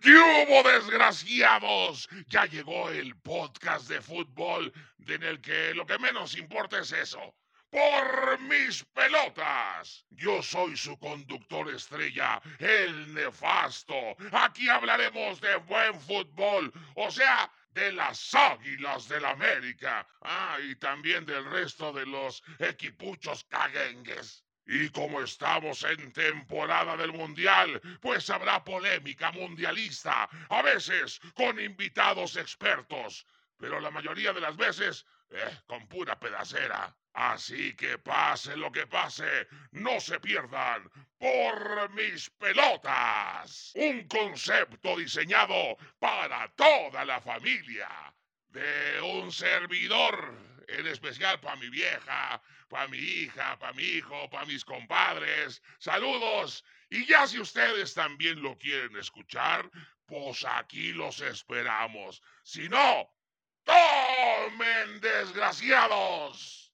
¿Qué hubo, desgraciados? Ya llegó el podcast de fútbol en el que lo que menos importa es eso. Por mis pelotas. Yo soy su conductor estrella, el nefasto. Aquí hablaremos de buen fútbol, o sea, de las águilas del América. Ah, y también del resto de los equipuchos caguengues. Y como estamos en temporada del Mundial, pues habrá polémica mundialista, a veces con invitados expertos, pero la mayoría de las veces eh, con pura pedacera. Así que pase lo que pase, no se pierdan por mis pelotas. Un concepto diseñado para toda la familia de un servidor, en especial para mi vieja, para mi hija, para mi hijo, para mis compadres. Saludos. Y ya si ustedes también lo quieren escuchar, pues aquí los esperamos. Si no, tomen desgraciados.